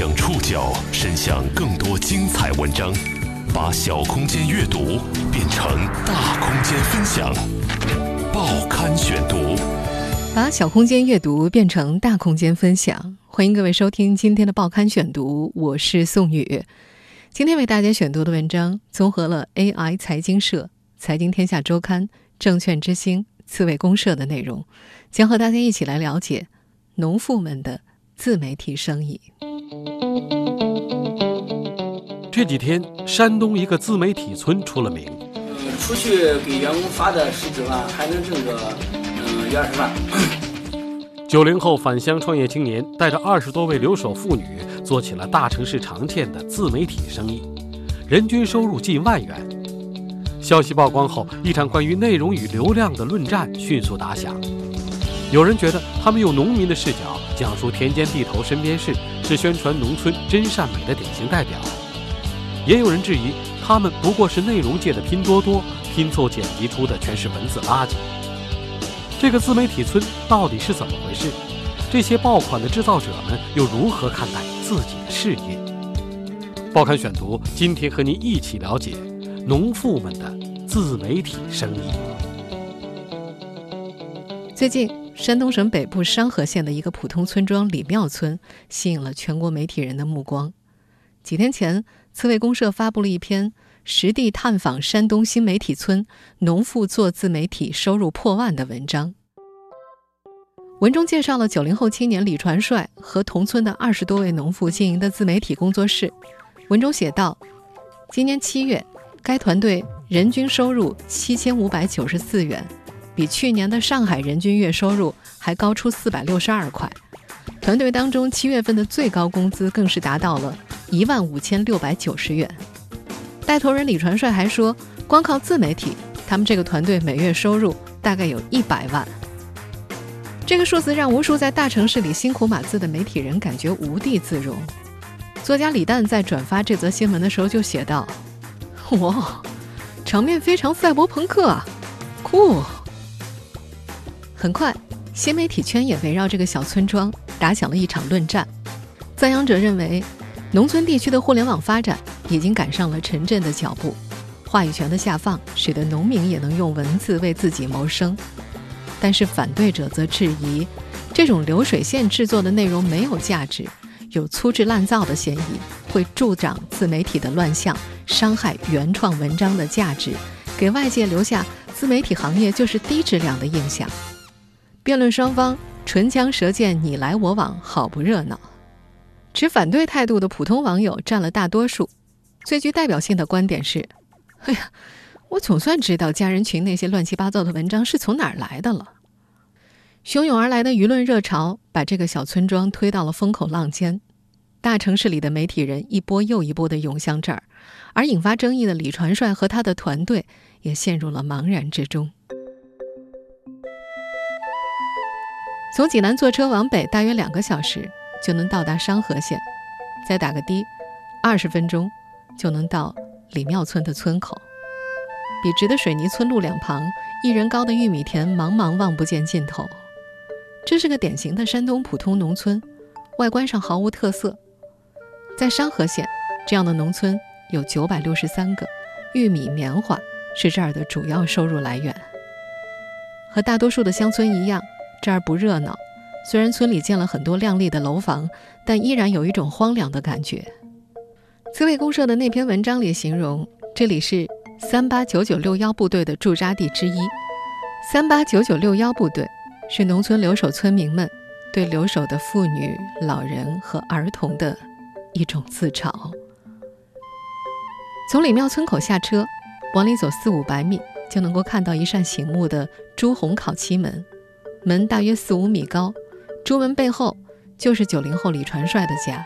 将触角伸向更多精彩文章，把小空间阅读变成大空间分享。报刊选读，把小空间阅读变成大空间分享。欢迎各位收听今天的报刊选读，我是宋宇。今天为大家选读的文章综合了 AI 财经社、财经天下周刊、证券之星、刺猬公社的内容，将和大家一起来了解农妇们的自媒体生意。这几天，山东一个自媒体村出了名。出去给员工发的十几万，还能挣个嗯一二十万。九零后返乡创业青年带着二十多位留守妇女，做起了大城市常见的自媒体生意，人均收入近万元。消息曝光后，一场关于内容与流量的论战迅速打响。有人觉得他们用农民的视角讲述田间地头身边事，是宣传农村真善美的典型代表；也有人质疑他们不过是内容界的拼多多，拼凑剪辑出的全是文字垃圾。这个自媒体村到底是怎么回事？这些爆款的制造者们又如何看待自己的事业？报刊选读，今天和您一起了解农妇们的自媒体生意。最近。山东省北部商河县的一个普通村庄李庙村吸引了全国媒体人的目光。几天前，刺猬公社发布了一篇实地探访山东新媒体村，农妇做自媒体收入破万的文章。文中介绍了九零后青年李传帅和同村的二十多位农妇经营的自媒体工作室。文中写道：今年七月，该团队人均收入七千五百九十四元。比去年的上海人均月收入还高出四百六十二块，团队当中七月份的最高工资更是达到了一万五千六百九十元。带头人李传帅还说，光靠自媒体，他们这个团队每月收入大概有一百万。这个数字让无数在大城市里辛苦码字的媒体人感觉无地自容。作家李诞在转发这则新闻的时候就写道：“ 哇，场面非常赛博朋克啊，酷！”很快，新媒体圈也围绕这个小村庄打响了一场论战。赞扬者认为，农村地区的互联网发展已经赶上了城镇的脚步，话语权的下放使得农民也能用文字为自己谋生。但是反对者则质疑，这种流水线制作的内容没有价值，有粗制滥造的嫌疑，会助长自媒体的乱象，伤害原创文章的价值，给外界留下自媒体行业就是低质量的印象。辩论双方唇枪舌剑，你来我往，好不热闹。持反对态度的普通网友占了大多数。最具代表性的观点是：“哎呀，我总算知道家人群那些乱七八糟的文章是从哪儿来的了。”汹涌而来的舆论热潮把这个小村庄推到了风口浪尖，大城市里的媒体人一波又一波的涌向这儿，而引发争议的李传帅和他的团队也陷入了茫然之中。从济南坐车往北，大约两个小时就能到达商河县，再打个的，二十分钟就能到李庙村的村口。笔直的水泥村路两旁，一人高的玉米田，茫茫望不见尽头。这是个典型的山东普通农村，外观上毫无特色。在商河县，这样的农村有九百六十三个，玉米、棉花是这儿的主要收入来源。和大多数的乡村一样。这儿不热闹，虽然村里建了很多亮丽的楼房，但依然有一种荒凉的感觉。刺猬公社的那篇文章里形容，这里是三八九九六幺部队的驻扎地之一。三八九九六幺部队是农村留守村民们对留守的妇女、老人和儿童的一种自嘲。从李庙村口下车，往里走四五百米，就能够看到一扇醒目的朱红烤漆门。门大约四五米高，朱门背后就是九零后李传帅的家，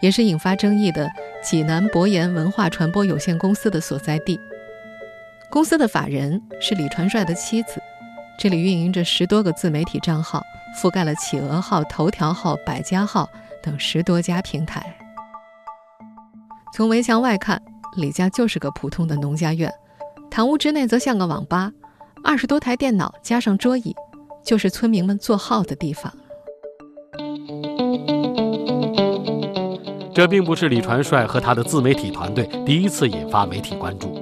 也是引发争议的济南博研文化传播有限公司的所在地。公司的法人是李传帅的妻子，这里运营着十多个自媒体账号，覆盖了企鹅号、头条号、百家号等十多家平台。从围墙外看，李家就是个普通的农家院，堂屋之内则像个网吧，二十多台电脑加上桌椅。就是村民们做号的地方。这并不是李传帅和他的自媒体团队第一次引发媒体关注。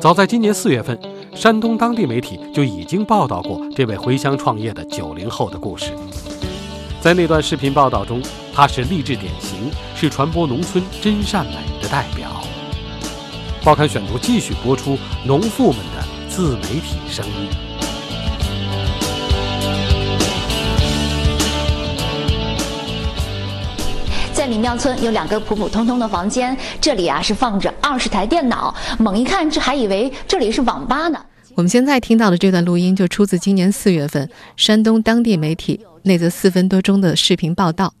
早在今年四月份，山东当地媒体就已经报道过这位回乡创业的九零后的故事。在那段视频报道中，他是励志典型，是传播农村真善美的代表。报刊选读继续播出农妇们的自媒体声音。在李庙村有两个普普通通的房间，这里啊是放着二十台电脑，猛一看这还以为这里是网吧呢。我们现在听到的这段录音就出自今年四月份山东当地媒体那则四分多钟的视频报道。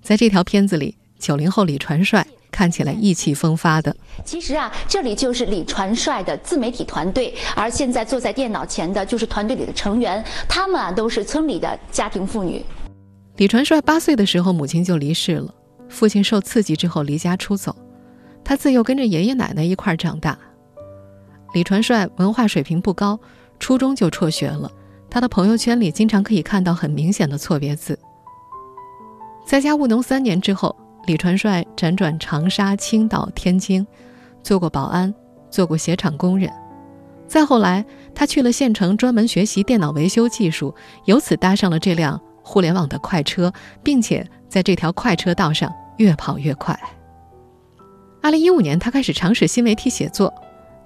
在这条片子里，九零后李传帅。看起来意气风发的，其实啊，这里就是李传帅的自媒体团队，而现在坐在电脑前的就是团队里的成员，他们啊都是村里的家庭妇女。李传帅八岁的时候母亲就离世了，父亲受刺激之后离家出走，他自幼跟着爷爷奶奶一块长大。李传帅文化水平不高，初中就辍学了，他的朋友圈里经常可以看到很明显的错别字。在家务农三年之后。李传帅辗转长沙、青岛、天津，做过保安，做过鞋厂工人。再后来，他去了县城，专门学习电脑维修技术，由此搭上了这辆互联网的快车，并且在这条快车道上越跑越快。二零一五年，他开始尝试新媒体写作。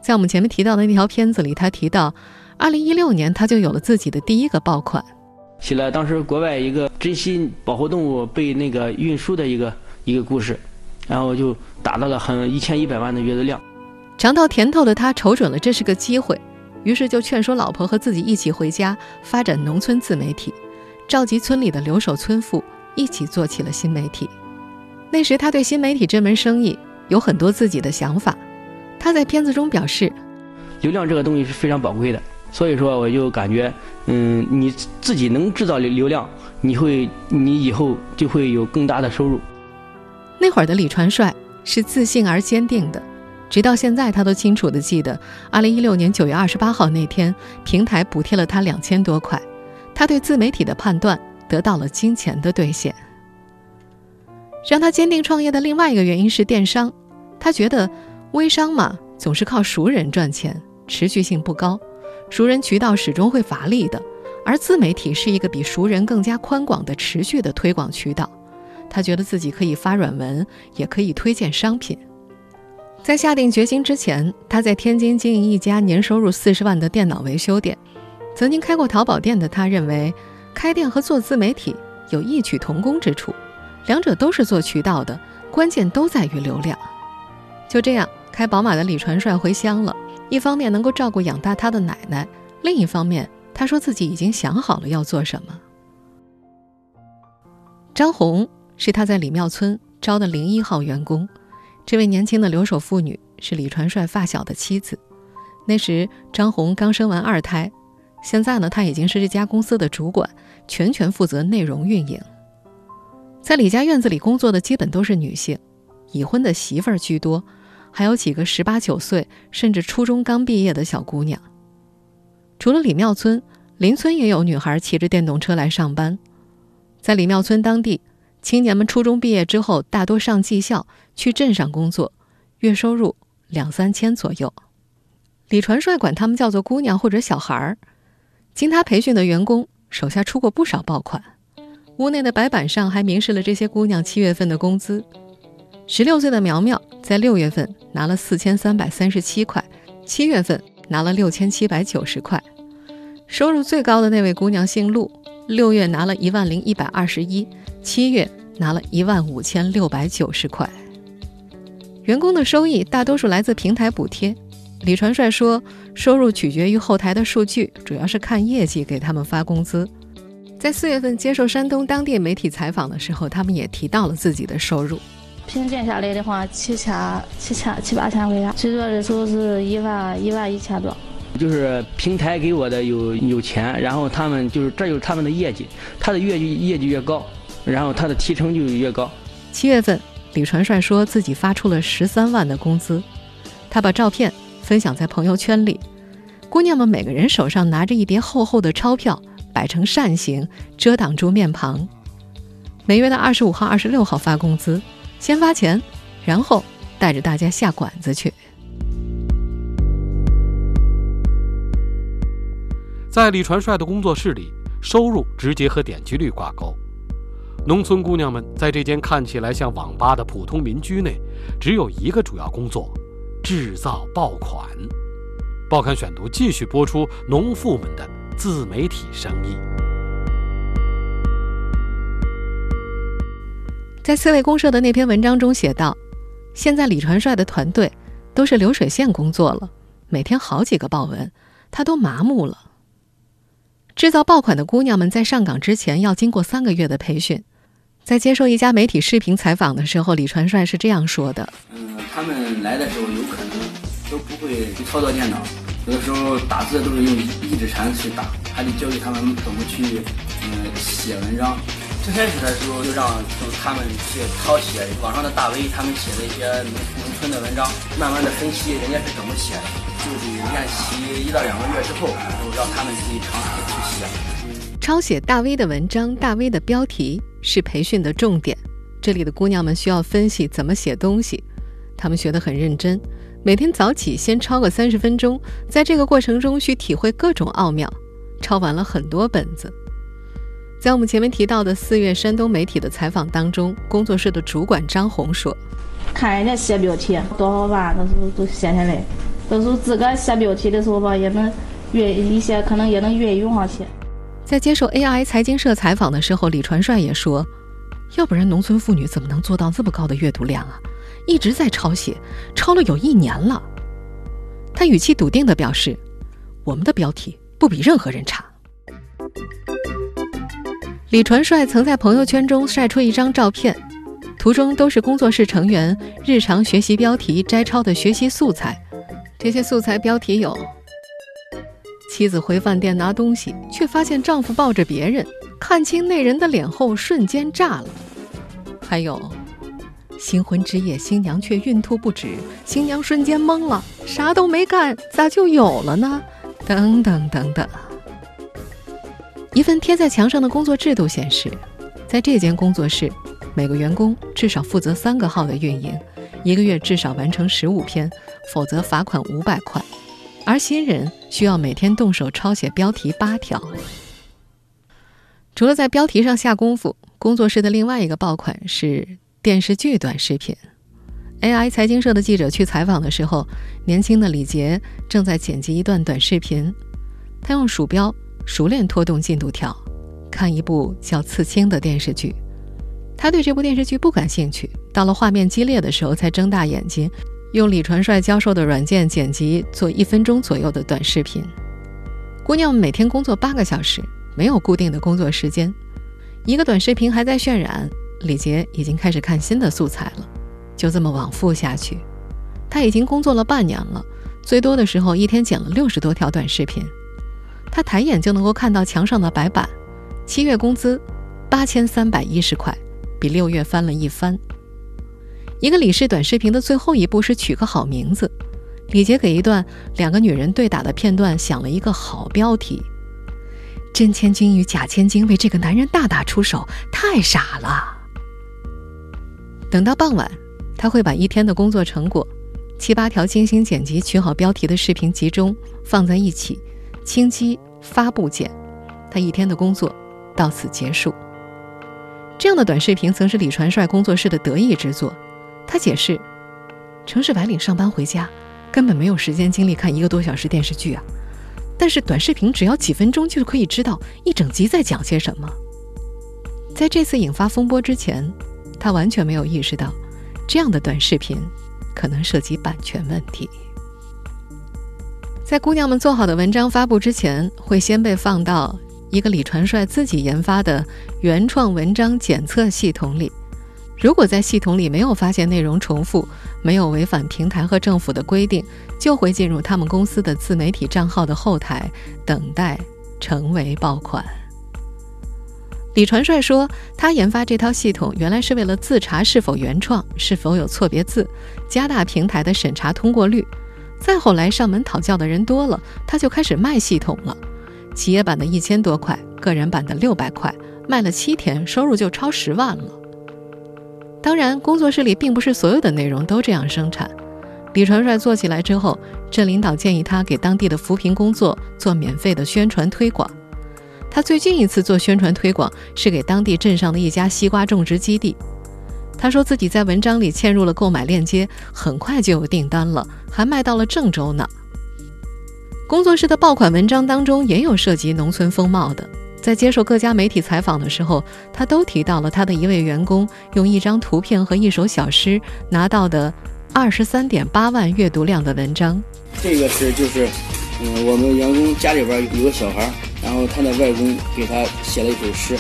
在我们前面提到的那条片子里，他提到，二零一六年他就有了自己的第一个爆款，写了当时国外一个珍稀保护动物被那个运输的一个。一个故事，然后就达到了很一千一百万的阅读量。尝到甜头的他瞅准了这是个机会，于是就劝说老婆和自己一起回家发展农村自媒体，召集村里的留守村妇一起做起了新媒体。那时他对新媒体这门生意有很多自己的想法。他在片子中表示：“流量这个东西是非常宝贵的，所以说我就感觉，嗯，你自己能制造流流量，你会你以后就会有更大的收入。”那会儿的李传帅是自信而坚定的，直到现在他都清楚的记得，二零一六年九月二十八号那天，平台补贴了他两千多块，他对自媒体的判断得到了金钱的兑现。让他坚定创业的另外一个原因是电商，他觉得微商嘛，总是靠熟人赚钱，持续性不高，熟人渠道始终会乏力的，而自媒体是一个比熟人更加宽广的持续的推广渠道。他觉得自己可以发软文，也可以推荐商品。在下定决心之前，他在天津经营一家年收入四十万的电脑维修店。曾经开过淘宝店的他认为，开店和做自媒体有异曲同工之处，两者都是做渠道的，关键都在于流量。就这样，开宝马的李传帅回乡了，一方面能够照顾养大他的奶奶，另一方面，他说自己已经想好了要做什么。张红。是他在李庙村招的零一号员工，这位年轻的留守妇女是李传帅发小的妻子。那时张红刚生完二胎，现在呢，她已经是这家公司的主管，全权负责内容运营。在李家院子里工作的基本都是女性，已婚的媳妇儿居多，还有几个十八九岁甚至初中刚毕业的小姑娘。除了李庙村，邻村也有女孩骑着电动车来上班，在李庙村当地。青年们初中毕业之后，大多上技校去镇上工作，月收入两三千左右。李传帅管他们叫做姑娘或者小孩儿。经他培训的员工手下出过不少爆款，屋内的白板上还明示了这些姑娘七月份的工资。十六岁的苗苗在六月份拿了四千三百三十七块，七月份拿了六千七百九十块。收入最高的那位姑娘姓陆，六月拿了一万零一百二十一。七月拿了一万五千六百九十块。员工的收益大多数来自平台补贴。李传帅说，收入取决于后台的数据，主要是看业绩给他们发工资。在四月份接受山东当地媒体采访的时候，他们也提到了自己的收入。平均下来的话，七千、七千、七八千块钱，最多的时候是一万、一万一千多。就是平台给我的有有钱，然后他们就是这就是他们的业绩，他的业绩业绩越高。然后他的提成就越高。七月份，李传帅说自己发出了十三万的工资，他把照片分享在朋友圈里，姑娘们每个人手上拿着一叠厚厚的钞票，摆成扇形，遮挡住面庞。每月的二十五号、二十六号发工资，先发钱，然后带着大家下馆子去。在李传帅的工作室里，收入直接和点击率挂钩。农村姑娘们在这间看起来像网吧的普通民居内，只有一个主要工作：制造爆款。报刊选读继续播出农妇们的自媒体生意。在刺猬公社的那篇文章中写道：“现在李传帅的团队都是流水线工作了，每天好几个报文，他都麻木了。”制造爆款的姑娘们在上岗之前要经过三个月的培训。在接受一家媒体视频采访的时候，李传帅是这样说的：“嗯，他们来的时候有可能都不会操作电脑，有的时候打字都是用一指禅去打，还得教给他们怎么去嗯写文章。最开始的时候就让就他们去抄写网上的大 V 他们写的一些农农村的文章，慢慢的分析人家是怎么写的。”就得练习一到两个月之后，然后让他们自己尝试去写。抄写大 V 的文章，大 V 的标题是培训的重点。这里的姑娘们需要分析怎么写东西，她们学得很认真，每天早起先抄个三十分钟，在这个过程中需体会各种奥妙，抄完了很多本子。在我们前面提到的四月山东媒体的采访当中，工作室的主管张红说：“看人家写标题多好吧，那时候都写下来。”到时候自个写标题的时候吧，也能运一些，可能也能运用上去。在接受 AI 财经社采访的时候，李传帅也说：“要不然农村妇女怎么能做到这么高的阅读量啊？一直在抄写，抄了有一年了。”他语气笃定地表示：“我们的标题不比任何人差。”李传帅曾在朋友圈中晒出一张照片，图中都是工作室成员日常学习标题摘抄的学习素材。这些素材标题有：妻子回饭店拿东西，却发现丈夫抱着别人，看清那人的脸后瞬间炸了；还有新婚之夜，新娘却孕吐不止，新娘瞬间懵了，啥都没干，咋就有了呢？等等等等。一份贴在墙上的工作制度显示，在这间工作室，每个员工至少负责三个号的运营。一个月至少完成十五篇，否则罚款五百块。而新人需要每天动手抄写标题八条。除了在标题上下功夫，工作室的另外一个爆款是电视剧短视频。AI 财经社的记者去采访的时候，年轻的李杰正在剪辑一段短视频。他用鼠标熟练拖动进度条，看一部叫《刺青》的电视剧。他对这部电视剧不感兴趣，到了画面激烈的时候才睁大眼睛，用李传帅教授的软件剪辑做一分钟左右的短视频。姑娘们每天工作八个小时，没有固定的工作时间。一个短视频还在渲染，李杰已经开始看新的素材了。就这么往复下去，他已经工作了半年了，最多的时候一天剪了六十多条短视频。他抬眼就能够看到墙上的白板，七月工资八千三百一十块。比六月翻了一番。一个李氏短视频的最后一步是取个好名字。李杰给一段两个女人对打的片段想了一个好标题：“真千金与假千金为这个男人大打出手，太傻了。”等到傍晚，他会把一天的工作成果、七八条精心剪辑、取好标题的视频集中放在一起，轻击发布键，他一天的工作到此结束。这样的短视频曾是李传帅工作室的得意之作。他解释：“城市白领上班回家，根本没有时间精力看一个多小时电视剧啊。但是短视频只要几分钟就可以知道一整集在讲些什么。”在这次引发风波之前，他完全没有意识到，这样的短视频可能涉及版权问题。在姑娘们做好的文章发布之前，会先被放到。一个李传帅自己研发的原创文章检测系统里，如果在系统里没有发现内容重复，没有违反平台和政府的规定，就会进入他们公司的自媒体账号的后台，等待成为爆款。李传帅说，他研发这套系统原来是为了自查是否原创，是否有错别字，加大平台的审查通过率。再后来上门讨教的人多了，他就开始卖系统了。企业版的一千多块，个人版的六百块，卖了七天，收入就超十万了。当然，工作室里并不是所有的内容都这样生产。李传帅做起来之后，镇领导建议他给当地的扶贫工作做免费的宣传推广。他最近一次做宣传推广是给当地镇上的一家西瓜种植基地。他说自己在文章里嵌入了购买链接，很快就有订单了，还卖到了郑州呢。工作室的爆款文章当中也有涉及农村风貌的。在接受各家媒体采访的时候，他都提到了他的一位员工用一张图片和一首小诗拿到的二十三点八万阅读量的文章。这个是就是，嗯，我们员工家里边有个小孩，然后他的外公给他写了一首诗。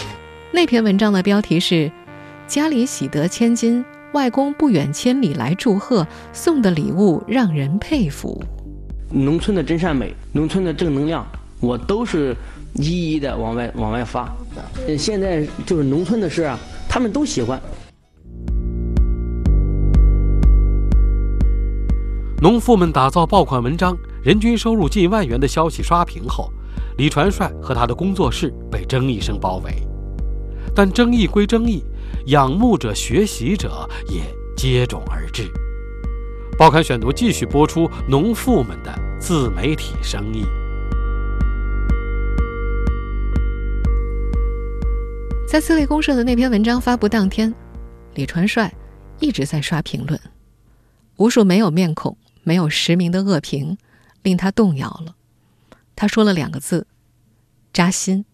那篇文章的标题是“家里喜得千金，外公不远千里来祝贺，送的礼物让人佩服”。农村的真善美，农村的正能量，我都是。一一的往外往外发，现在就是农村的事啊，他们都喜欢。农妇们打造爆款文章，人均收入近万元的消息刷屏后，李传帅和他的工作室被争议声包围。但争议归争议，仰慕者、学习者也接踵而至。报刊选读继续播出农妇们的自媒体生意。在刺猬公社的那篇文章发布当天，李传帅一直在刷评论，无数没有面孔、没有实名的恶评令他动摇了。他说了两个字：“扎心。”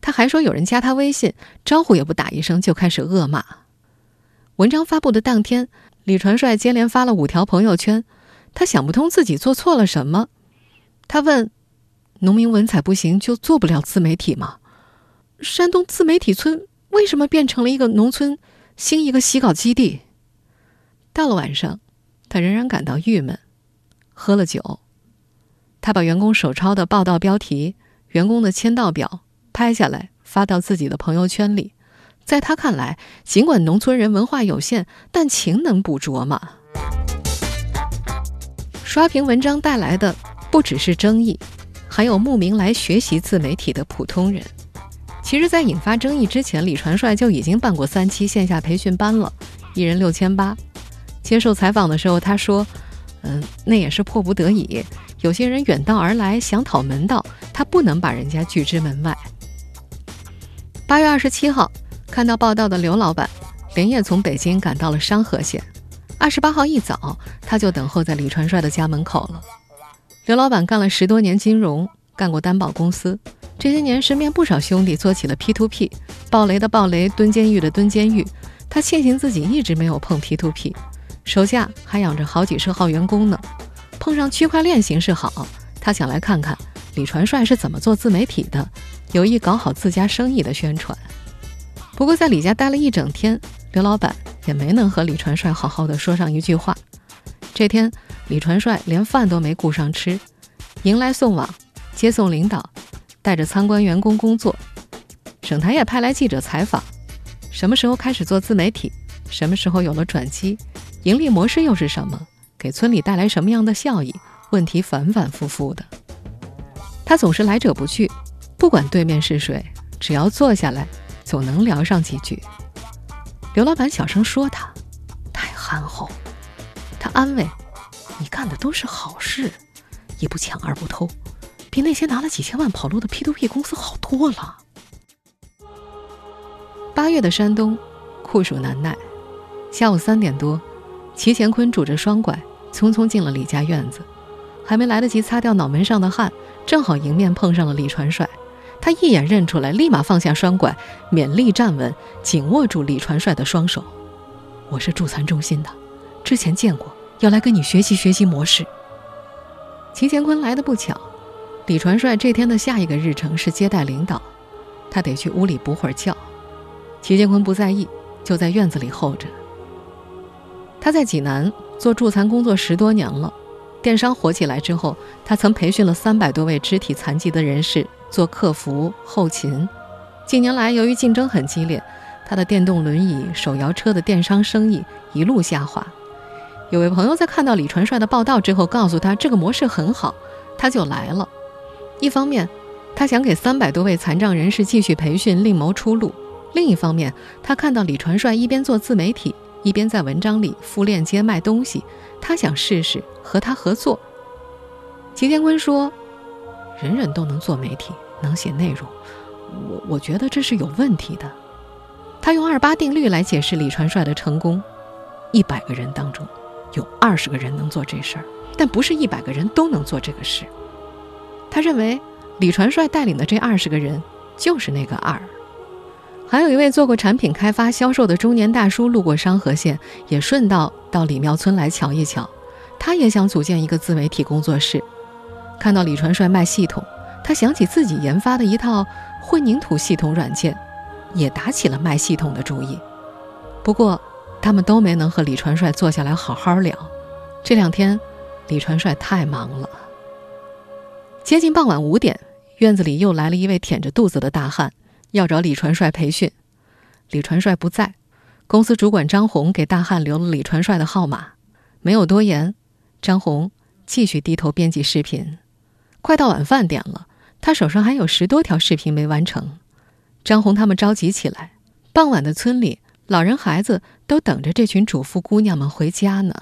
他还说有人加他微信，招呼也不打一声就开始恶骂。文章发布的当天，李传帅接连发了五条朋友圈，他想不通自己做错了什么。他问：“农民文采不行就做不了自媒体吗？”山东自媒体村为什么变成了一个农村新一个洗稿基地？到了晚上，他仍然感到郁闷，喝了酒。他把员工手抄的报道标题、员工的签到表拍下来发到自己的朋友圈里。在他看来，尽管农村人文化有限，但勤能补拙嘛。刷屏文章带来的不只是争议，还有慕名来学习自媒体的普通人。其实，在引发争议之前，李传帅就已经办过三期线下培训班了，一人六千八。接受采访的时候，他说：“嗯，那也是迫不得已，有些人远道而来想讨门道，他不能把人家拒之门外。”八月二十七号，看到报道的刘老板连夜从北京赶到了商河县。二十八号一早，他就等候在李传帅的家门口了。刘老板干了十多年金融，干过担保公司。这些年，身边不少兄弟做起了 P to P，暴雷的暴雷，蹲监狱的蹲监狱。他庆幸自己一直没有碰 P to P，手下还养着好几十号员工呢。碰上区块链形势好，他想来看看李传帅是怎么做自媒体的，有意搞好自家生意的宣传。不过，在李家待了一整天，刘老板也没能和李传帅好好的说上一句话。这天，李传帅连饭都没顾上吃，迎来送往，接送领导。带着参观员工工作，省台也派来记者采访，什么时候开始做自媒体？什么时候有了转机？盈利模式又是什么？给村里带来什么样的效益？问题反反复复的，他总是来者不拒，不管对面是谁，只要坐下来，总能聊上几句。刘老板小声说他太憨厚，他安慰你干的都是好事，一不抢二不偷。比那些拿了几千万跑路的 P to P 公司好多了。八月的山东酷暑难耐，下午三点多，齐乾坤拄着双拐，匆匆进了李家院子，还没来得及擦掉脑门上的汗，正好迎面碰上了李传帅。他一眼认出来，立马放下双拐，勉力站稳，紧握住李传帅的双手：“我是助残中心的，之前见过，要来跟你学习学习模式。”齐乾坤来的不巧。李传帅这天的下一个日程是接待领导，他得去屋里补会儿觉。齐乾坤不在意，就在院子里候着。他在济南做助残工作十多年了，电商火起来之后，他曾培训了三百多位肢体残疾的人士做客服、后勤。近年来，由于竞争很激烈，他的电动轮椅、手摇车的电商生意一路下滑。有位朋友在看到李传帅的报道之后，告诉他这个模式很好，他就来了。一方面，他想给三百多位残障人士继续培训，另谋出路；另一方面，他看到李传帅一边做自媒体，一边在文章里附链接卖东西，他想试试和他合作。齐天坤说：“人人都能做媒体，能写内容，我我觉得这是有问题的。”他用二八定律来解释李传帅的成功：一百个人当中，有二十个人能做这事儿，但不是一百个人都能做这个事。他认为李传帅带领的这二十个人就是那个二。还有一位做过产品开发、销售的中年大叔路过商河县，也顺道到李庙村来瞧一瞧。他也想组建一个自媒体工作室。看到李传帅卖系统，他想起自己研发的一套混凝土系统软件，也打起了卖系统的主意。不过，他们都没能和李传帅坐下来好好聊。这两天，李传帅太忙了。接近傍晚五点，院子里又来了一位腆着肚子的大汉。要找李传帅培训，李传帅不在，公司主管张红给大汉留了李传帅的号码，没有多言。张红继续低头编辑视频，快到晚饭点了，他手上还有十多条视频没完成。张红他们着急起来，傍晚的村里，老人孩子都等着这群主妇姑娘们回家呢。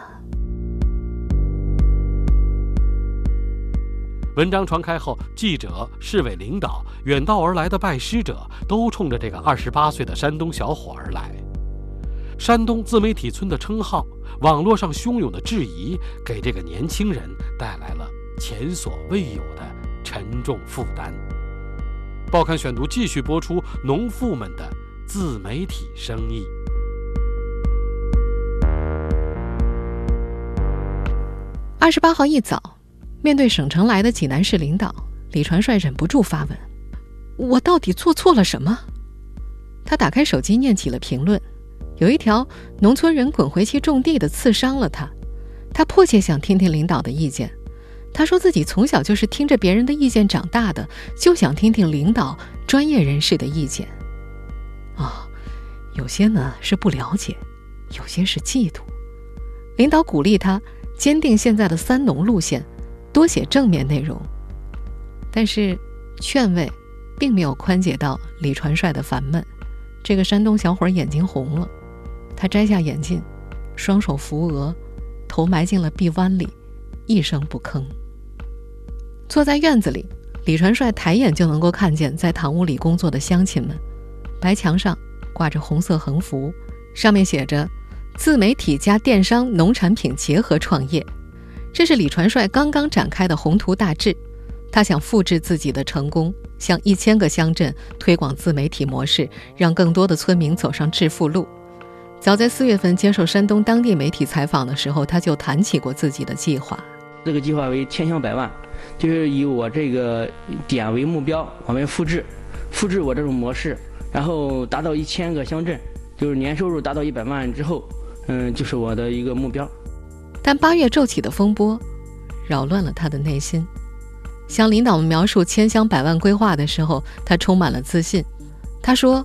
文章传开后，记者、市委领导、远道而来的拜师者都冲着这个二十八岁的山东小伙而来。山东自媒体村的称号，网络上汹涌的质疑，给这个年轻人带来了前所未有的沉重负担。报刊选读继续播出农妇们的自媒体生意。二十八号一早。面对省城来的济南市领导，李传帅忍不住发问：“我到底做错了什么？”他打开手机念起了评论，有一条“农村人滚回去种地”的刺伤了他。他迫切想听听领导的意见。他说自己从小就是听着别人的意见长大的，就想听听领导专业人士的意见。啊，有些呢是不了解，有些是嫉妒。领导鼓励他坚定现在的三农路线。多写正面内容，但是劝慰并没有宽解到李传帅的烦闷。这个山东小伙眼睛红了，他摘下眼镜，双手扶额，头埋进了臂弯里，一声不吭。坐在院子里，李传帅抬眼就能够看见在堂屋里工作的乡亲们。白墙上挂着红色横幅，上面写着“自媒体加电商农产品结合创业”。这是李传帅刚刚展开的宏图大志，他想复制自己的成功，向一千个乡镇推广自媒体模式，让更多的村民走上致富路。早在四月份接受山东当地媒体采访的时候，他就谈起过自己的计划。这个计划为千乡百万，就是以我这个点为目标，我们复制，复制我这种模式，然后达到一千个乡镇，就是年收入达到一百万之后，嗯，就是我的一个目标。但八月骤起的风波，扰乱了他的内心。向领导们描述千乡百万规划的时候，他充满了自信。他说：“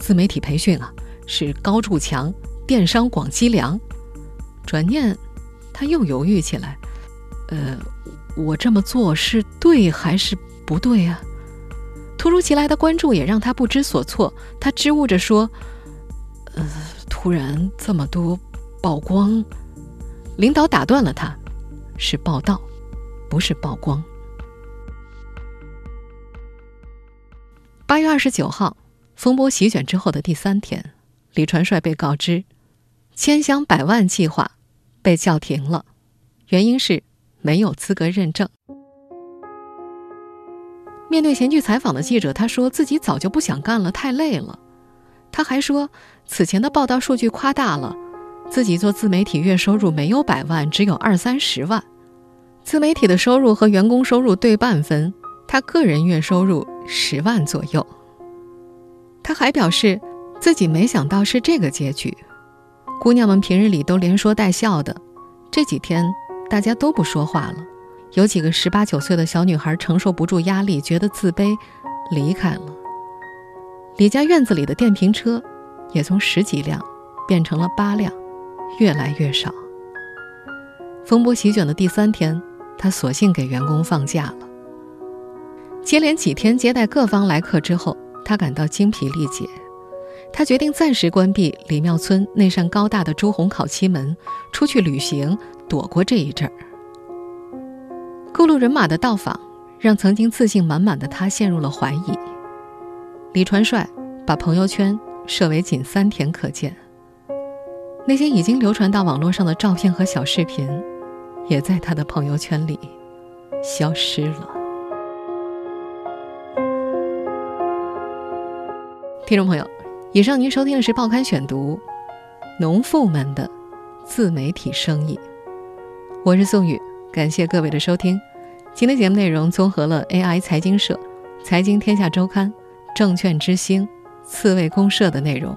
自媒体培训啊，是高筑墙，电商广积粮。”转念，他又犹豫起来：“呃，我这么做是对还是不对啊？”突如其来的关注也让他不知所措。他支吾着说：“呃，突然这么多曝光。”领导打断了他，是报道，不是曝光。八月二十九号，风波席卷之后的第三天，李传帅被告知，千乡百万计划被叫停了，原因是没有资格认证。面对前去采访的记者，他说自己早就不想干了，太累了。他还说，此前的报道数据夸大了。自己做自媒体月收入没有百万，只有二三十万。自媒体的收入和员工收入对半分，他个人月收入十万左右。他还表示，自己没想到是这个结局。姑娘们平日里都连说带笑的，这几天大家都不说话了。有几个十八九岁的小女孩承受不住压力，觉得自卑，离开了。李家院子里的电瓶车，也从十几辆变成了八辆。越来越少。风波席卷的第三天，他索性给员工放假了。接连几天接待各方来客之后，他感到精疲力竭。他决定暂时关闭李庙村那扇高大的朱红烤漆门，出去旅行，躲过这一阵儿。过路人马的到访，让曾经自信满满的他陷入了怀疑。李传帅把朋友圈设为仅三天可见。那些已经流传到网络上的照片和小视频，也在他的朋友圈里消失了。听众朋友，以上您收听的是《报刊选读》，农妇们的自媒体生意。我是宋宇，感谢各位的收听。今天节目内容综合了 AI 财经社、财经天下周刊、证券之星、刺猬公社的内容。